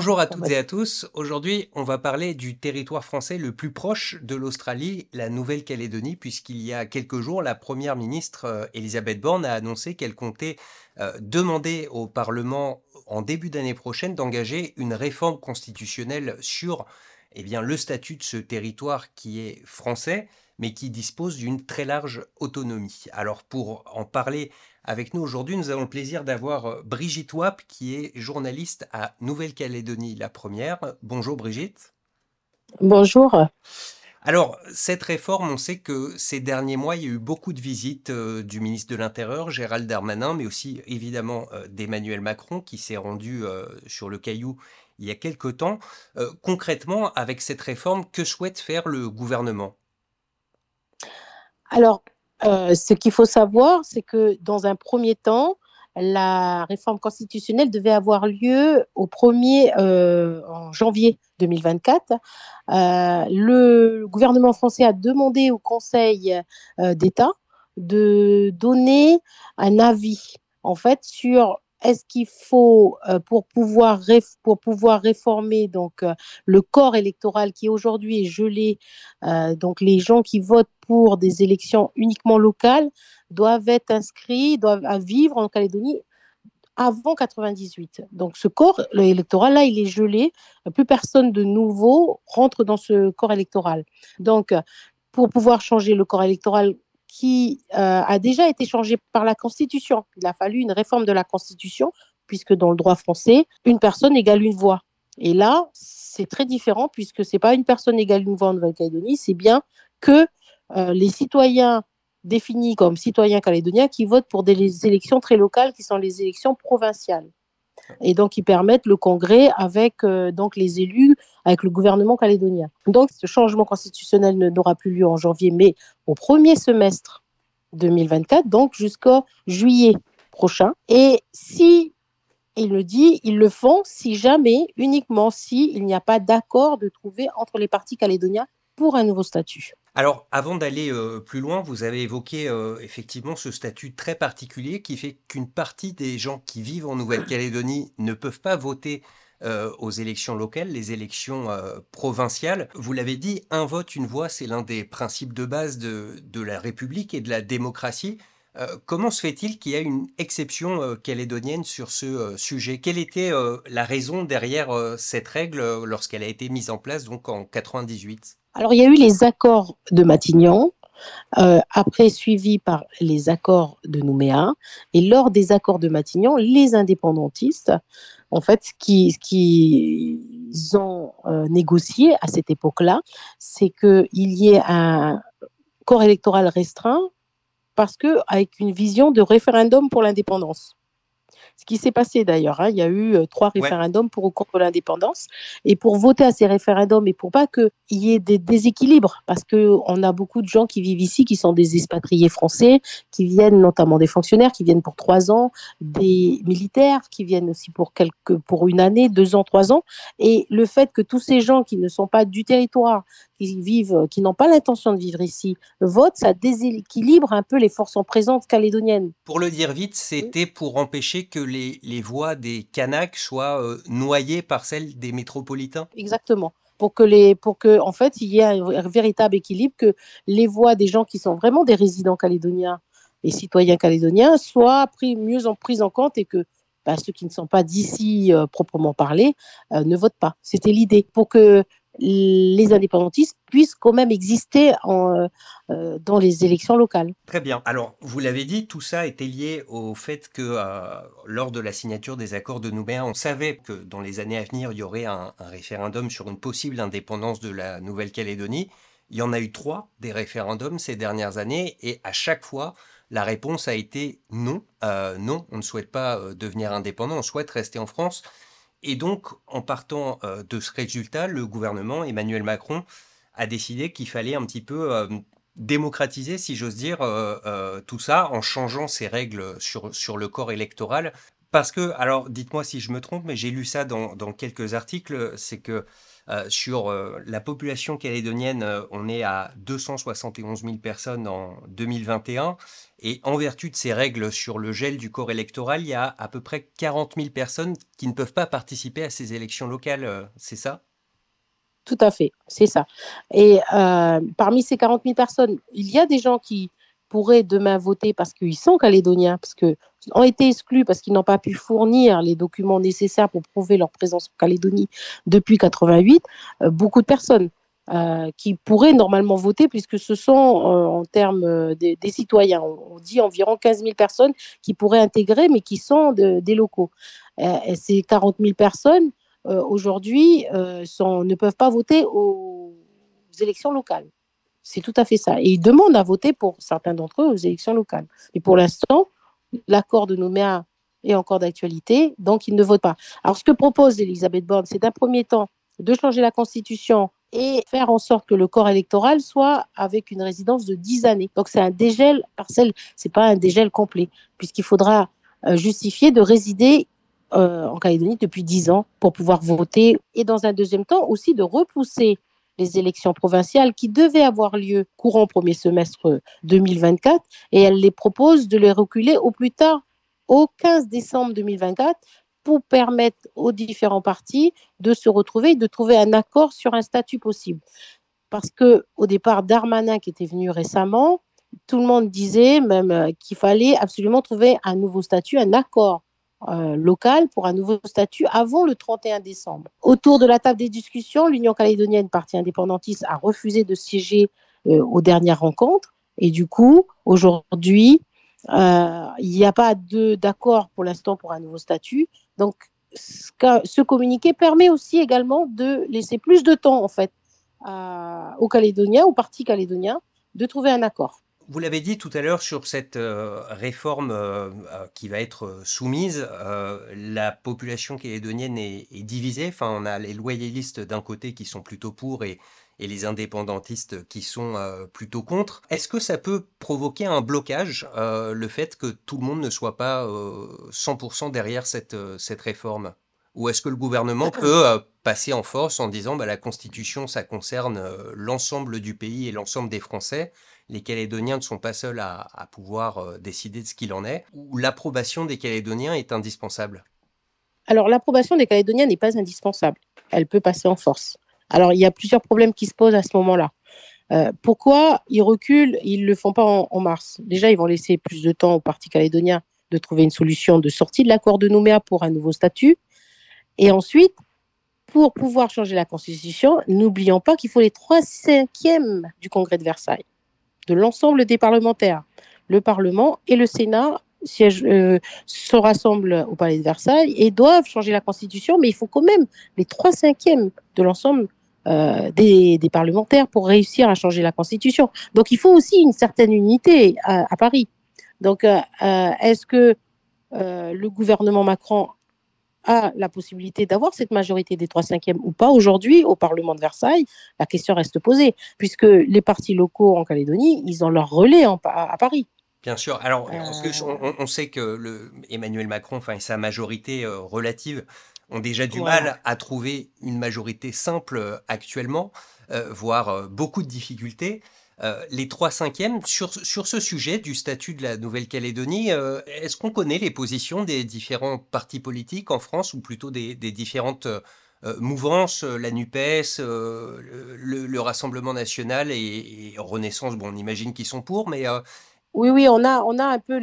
Bonjour à toutes et à tous. Aujourd'hui, on va parler du territoire français le plus proche de l'Australie, la Nouvelle-Calédonie, puisqu'il y a quelques jours, la première ministre euh, Elisabeth Borne a annoncé qu'elle comptait euh, demander au Parlement en début d'année prochaine d'engager une réforme constitutionnelle sur eh bien, le statut de ce territoire qui est français, mais qui dispose d'une très large autonomie. Alors pour en parler avec nous aujourd'hui, nous avons le plaisir d'avoir euh, Brigitte Wap, qui est journaliste à Nouvelle-Calédonie, la première. Bonjour Brigitte. Bonjour. Alors, cette réforme, on sait que ces derniers mois, il y a eu beaucoup de visites euh, du ministre de l'Intérieur, Gérald Darmanin, mais aussi évidemment euh, d'Emmanuel Macron, qui s'est rendu sur le Caillou il y a quelque temps. concrètement, avec cette réforme, que souhaite faire le gouvernement? Alors, euh, ce qu'il faut savoir, c'est que dans un premier temps, la réforme constitutionnelle devait avoir lieu au 1er euh, en janvier 2024. Euh, le gouvernement français a demandé au Conseil d'État de donner un avis en fait sur est-ce qu'il faut, euh, pour, pouvoir pour pouvoir réformer donc, euh, le corps électoral qui aujourd'hui est gelé, euh, donc les gens qui votent pour des élections uniquement locales doivent être inscrits, doivent vivre en Calédonie avant 98. Donc ce corps électoral-là, il est gelé. Plus personne de nouveau rentre dans ce corps électoral. Donc, pour pouvoir changer le corps électoral qui euh, a déjà été changé par la Constitution. Il a fallu une réforme de la Constitution, puisque dans le droit français, une personne égale une voix. Et là, c'est très différent, puisque ce n'est pas une personne égale une voix en Nouvelle-Calédonie, c'est bien que euh, les citoyens définis comme citoyens calédoniens qui votent pour des élections très locales, qui sont les élections provinciales et donc ils permettent le congrès avec euh, donc les élus, avec le gouvernement calédonien. Donc ce changement constitutionnel n'aura plus lieu en janvier, mais au premier semestre 2024, donc jusqu'au juillet prochain. Et si il le dit, ils le font si jamais, uniquement si il n'y a pas d'accord de trouver entre les partis calédoniens pour un nouveau statut. Alors, avant d'aller euh, plus loin, vous avez évoqué euh, effectivement ce statut très particulier qui fait qu'une partie des gens qui vivent en Nouvelle-Calédonie ne peuvent pas voter euh, aux élections locales, les élections provinciales. Vous l'avez dit, un vote, une voix, c'est l'un des principes de base de, la République et de la démocratie. comment se fait-il qu'il y a une exception calédonienne sur ce sujet? Quelle était la raison derrière cette règle lorsqu'elle a été mise en place donc en 98 alors, il y a eu les accords de Matignon, euh, après suivi par les accords de Nouméa. Et lors des accords de Matignon, les indépendantistes, en fait, ce qu'ils qui ont euh, négocié à cette époque-là, c'est qu'il y ait un corps électoral restreint parce que avec une vision de référendum pour l'indépendance ce qui s'est passé d'ailleurs. Hein. Il y a eu trois référendums pour ou contre l'indépendance. Et pour voter à ces référendums et pour pas qu'il y ait des déséquilibres, parce qu'on a beaucoup de gens qui vivent ici, qui sont des expatriés français, qui viennent notamment des fonctionnaires, qui viennent pour trois ans, des militaires, qui viennent aussi pour, quelques, pour une année, deux ans, trois ans. Et le fait que tous ces gens qui ne sont pas du territoire, qui vivent, qui n'ont pas l'intention de vivre ici, votent, ça déséquilibre un peu les forces en présence calédoniennes. Pour le dire vite, c'était pour empêcher que les, les voix des Kanaks soient euh, noyées par celles des métropolitains Exactement pour que les pour que en fait il y ait un, véritable équilibre que les voix des gens qui sont vraiment des résidents calédoniens et citoyens calédoniens soient pris mieux en prise en compte et que bah, ceux qui ne sont pas d'ici euh, proprement parlé euh, ne votent pas. C'était l'idée pour que les indépendantistes puissent quand même exister en, euh, dans les élections locales. Très bien. Alors, vous l'avez dit, tout ça était lié au fait que euh, lors de la signature des accords de Nouméa, on savait que dans les années à venir, il y aurait un, référendum sur une possible indépendance de la Nouvelle-Calédonie. Il y en a eu trois des référendums ces dernières années et à chaque fois, la réponse a été non. Euh, non, on ne souhaite pas devenir indépendant, on souhaite rester en France. Et donc, en partant euh, de ce résultat, le gouvernement, Emmanuel Macron, a décidé qu'il fallait un petit peu euh, démocratiser, si j'ose dire, euh, tout ça en changeant ses règles sur, sur le corps électoral. Parce que, alors dites-moi si je me trompe, mais j'ai lu ça dans, dans quelques articles, c'est que sur la population calédonienne, on est à 271 000 personnes en 2021. Et en vertu de ces règles sur le gel du corps électoral, il y a à peu près 40 000 personnes qui ne peuvent pas participer à ces élections locales. C'est ça? Tout à fait, c'est ça. Et parmi ces 40 000 personnes, il y a des gens qui pourraient demain voter parce qu'ils sont calédoniens, parce qu'ils ont été exclus parce qu'ils n'ont pas pu fournir les documents nécessaires pour prouver leur présence en Calédonie depuis 88, euh, beaucoup de personnes euh, qui pourraient normalement voter puisque ce sont euh, en termes des, citoyens, on, dit environ 15 000 personnes qui pourraient intégrer mais qui sont des locaux. ces 40 000 personnes aujourd'hui ne peuvent pas voter aux élections locales. C'est tout à fait ça. Et ils demandent à voter pour certains d'entre eux aux élections locales. Et pour l'instant, l'accord de Nouméa est encore d'actualité, donc ils ne votent pas. Alors, ce que propose Elisabeth Borne, c'est d'un premier temps de changer la Constitution et faire en sorte que le corps électoral soit avec une résidence de 10 années. Donc, c'est un dégel partiel, ce n'est pas un dégel complet, puisqu'il faudra euh, justifier de résider euh, en Calédonie depuis 10 ans pour pouvoir voter. Et dans un deuxième temps, aussi de repousser les élections provinciales qui devaient avoir lieu courant premier semestre 2024 et elle les propose de les reculer au plus tard au 15 décembre 2024 pour permettre aux différents partis de se retrouver et de trouver un accord sur un statut possible. Parce que au départ, Darmanin qui était venu récemment, tout le monde disait même euh, qu'il fallait absolument trouver un nouveau statut, un accord euh, local pour un nouveau statut avant le 31 décembre. Autour de la table des discussions, l'Union calédonienne, parti indépendantiste, a refusé de siéger euh, aux dernières rencontres. Et du coup, aujourd'hui, euh, il n'y a pas d'accord pour l'instant pour un nouveau statut. Donc, ce, communiqué permet aussi également de laisser plus de temps, en fait, aux Calédoniens, aux partis calédoniens, de trouver un accord. Vous l'avez dit tout à l'heure sur cette euh, réforme euh, euh, qui va être soumise, la population calédonienne est, divisée. Enfin, on a les loyalistes d'un côté qui sont plutôt pour et, les indépendantistes qui sont plutôt contre. Est-ce que ça peut provoquer un blocage, le fait que tout le monde ne soit pas 100% derrière cette, cette réforme? Ou est-ce que le gouvernement peut passer en force en disant bah, la Constitution, ça concerne l'ensemble du pays et l'ensemble des Français les Calédoniens ne sont pas seuls à, pouvoir euh, décider de ce qu'il en est, ou l'approbation des Calédoniens est indispensable? Alors l'approbation des Calédoniens n'est pas indispensable. Elle peut passer en force. Alors il y a plusieurs problèmes qui se posent à ce moment-là. Euh, pourquoi ils reculent Ils ne le font pas en, mars? Déjà, ils vont laisser plus de temps au Parti calédonien de trouver une solution de sortie de l'accord de Nouméa pour un nouveau statut. Et ensuite, pour pouvoir changer la Constitution, n'oublions pas qu'il faut les trois cinquièmes du Congrès de Versailles de l'ensemble des parlementaires. Le Parlement et le Sénat euh, se rassemblent au Palais de Versailles et doivent changer la Constitution, mais il faut quand même les trois cinquièmes de l'ensemble euh, des, parlementaires pour réussir à changer la Constitution. Donc il faut aussi une certaine unité à, Paris. Donc euh, est-ce que le gouvernement Macron a la possibilité d'avoir cette majorité des trois cinquièmes ou pas aujourd'hui au Parlement de Versailles, la question reste posée, puisque les partis locaux en Calédonie, ils ont leur relais à, Paris. Bien sûr. Alors, euh. on, sait que le, Emmanuel Macron, enfin, et sa majorité euh, relative, ont déjà du mal à trouver une majorité simple euh, actuellement, voire beaucoup de difficultés. Euh, les trois cinquièmes, sur, sur ce sujet du statut de la Nouvelle-Calédonie, euh, est-ce qu'on connaît les positions des différents partis politiques en France ou plutôt des, différentes euh, mouvances, la NUPES, le, Rassemblement national et, Renaissance? Bon, on imagine qu'ils sont pour, mais... Oui, oui, on a, on a un peu.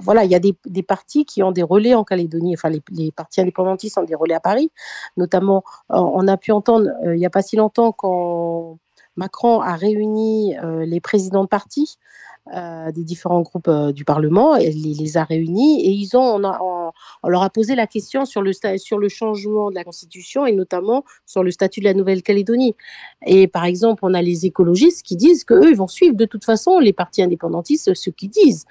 Voilà, il y a des, des, partis qui ont des relais en Calédonie, enfin, les, les, partis indépendantistes ont des relais à Paris. Notamment, on a pu entendre il n'y a pas si longtemps quand Macron a réuni euh, les présidents de partis euh, des différents groupes euh, du Parlement, et les a réunis et ils ont, on, leur a posé la question sur le, sur le changement de la Constitution et notamment sur le statut de la Nouvelle-Calédonie. Et par exemple, on a les écologistes qui disent qu'eux, ils vont suivre de toute façon les partis indépendantistes, ce qu'ils disent.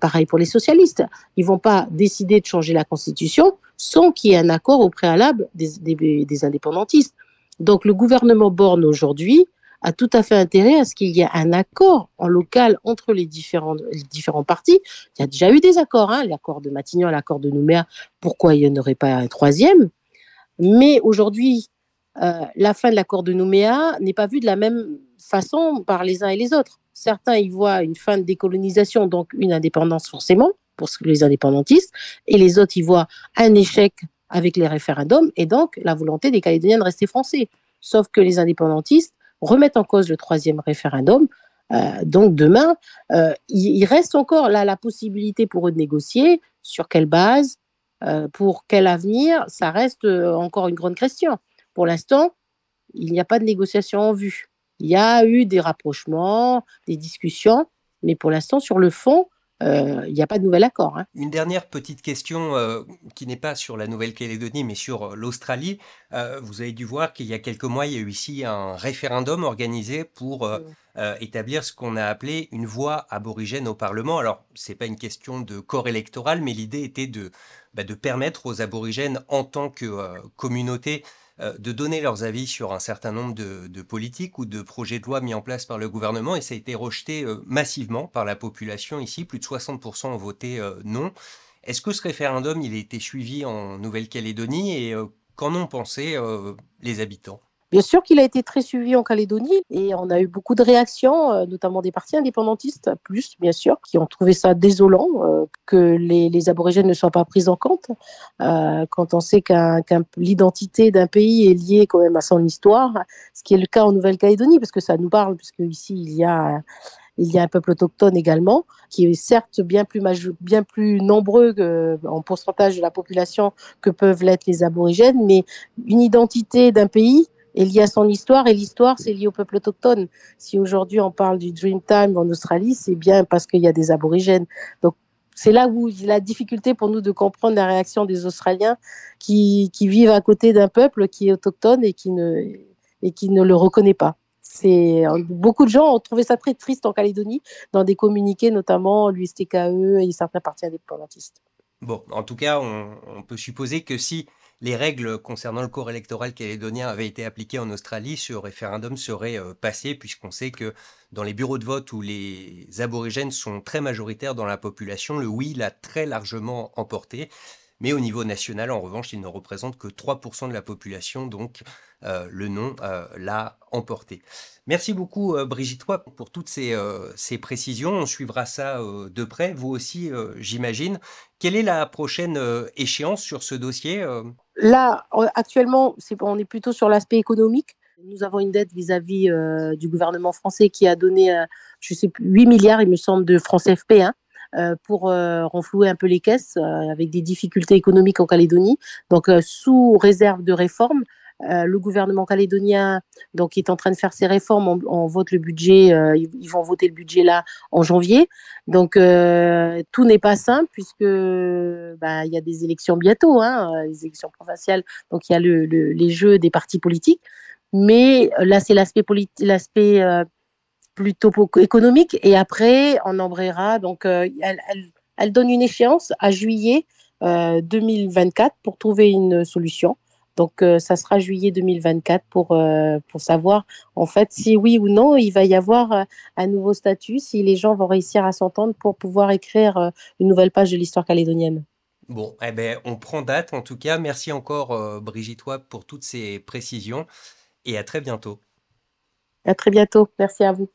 pareil pour les socialistes. Ils vont pas décider de changer la Constitution sans qu'il y ait un accord au préalable des, des indépendantistes. Donc le gouvernement Borne aujourd'hui a tout à fait intérêt à ce qu'il y ait un accord en local entre les différents, les différents partis. Il y a déjà eu des accords, hein, l'accord de Matignon, l'accord de Nouméa. Pourquoi il n'y en aurait pas un troisième? Mais aujourd'hui, la fin de l'accord de Nouméa n'est pas vue de la même façon par les uns et les autres. Certains y voient une fin de décolonisation, donc une indépendance forcément pour les indépendantistes, et les autres y voient un échec avec les référendums et donc la volonté des Calédoniens de rester français. Sauf que les indépendantistes remettent en cause le troisième référendum. Euh, donc demain, euh, il, reste encore là la possibilité pour eux de négocier. Sur quelle base euh, Pour quel avenir Ça reste encore une grande question. Pour l'instant, il n'y a pas de négociation en vue. Il y a eu des rapprochements, des discussions, mais pour l'instant, sur le fond, euh, il n'y a pas de nouvel accord. Hein. Une dernière petite question euh, qui n'est pas sur la Nouvelle-Calédonie, mais sur euh, l'Australie. vous avez dû voir qu'il y a quelques mois, il y a eu ici un référendum organisé pour établir ce qu'on a appelé une voix aborigène au Parlement. Alors, ce n'est pas une question de corps électoral, mais l'idée était de, bah, de permettre aux aborigènes, en tant que communauté, euh, de donner leurs avis sur un certain nombre de, politiques ou de projets de loi mis en place par le gouvernement et ça a été rejeté euh, massivement par la population ici. Plus de 60% ont voté euh, non. Est-ce que ce référendum il a été suivi en Nouvelle-Calédonie? Et qu'en ont pensé les habitants? Bien sûr qu'il a été très suivi en Calédonie et on a eu beaucoup de réactions, euh, notamment des partis indépendantistes, plus bien sûr, qui ont trouvé ça désolant euh, que les, aborigènes ne soient pas pris en compte. Euh, quand on sait qu'un l'identité d'un pays est liée quand même à son histoire, ce qui est le cas en Nouvelle-Calédonie, parce que ça nous parle, puisque ici il y a il y a un peuple autochtone également, qui est certes bien plus, bien plus nombreux en pourcentage de la population que peuvent l'être les aborigènes, mais une identité d'un pays est lié à son histoire et l'histoire c'est lié au peuple autochtone. Si aujourd'hui on parle du Dreamtime en Australie, c'est bien parce qu'il y a des aborigènes. Donc c'est là où il a la difficulté pour nous de comprendre la réaction des Australiens qui, vivent à côté d'un peuple qui est autochtone et qui ne, et qui ne le reconnaît pas. C'est beaucoup de gens ont trouvé ça très triste en Calédonie, dans des communiqués notamment l'USTKE et certains partis indépendantistes. Bon, en tout cas, on peut supposer que si les règles concernant le corps électoral calédonien avaient été appliquées en Australie, ce référendum serait euh, passé, puisqu'on sait que dans les bureaux de vote où les aborigènes sont très majoritaires dans la population, le oui l'a très largement emporté. Mais au niveau national, en revanche, il ne représente que 3% de la population, donc euh, le non euh, l'a emporté. Merci beaucoup Brigitte pour toutes ces, précisions. On suivra ça de près, vous aussi j'imagine. Quelle est la prochaine échéance sur ce dossier Là, actuellement, on est plutôt sur l'aspect économique. Nous avons une dette vis-à-vis euh, du gouvernement français qui a donné, euh, je sais plus, 8 milliards, il me semble, de francs CFP hein, euh, pour renflouer un peu les caisses avec des difficultés économiques en Calédonie. Donc, sous réserve de réforme, euh, le gouvernement calédonien donc est en train de faire ses réformes. On, vote le budget. Euh, ils, vont voter le budget là en janvier. Donc euh, tout n'est pas simple puisque bah, il y a des élections bientôt, hein, les élections provinciales. Donc il y a les jeux des partis politiques. Mais là c'est l'aspect l'aspect plutôt économique. Et après on embrayera. Donc elle, donne une échéance à juillet 2024 pour trouver une solution. Donc, euh, ça sera juillet 2024 pour, euh, pour savoir, en fait, si oui ou non, il va y avoir euh, un nouveau statut, si les gens vont réussir à s'entendre pour pouvoir écrire une nouvelle page de l'histoire calédonienne. Bon, eh ben, on prend date en tout cas. Merci encore, Brigitte Wab, pour toutes ces précisions et à très bientôt. À très bientôt. Merci à vous.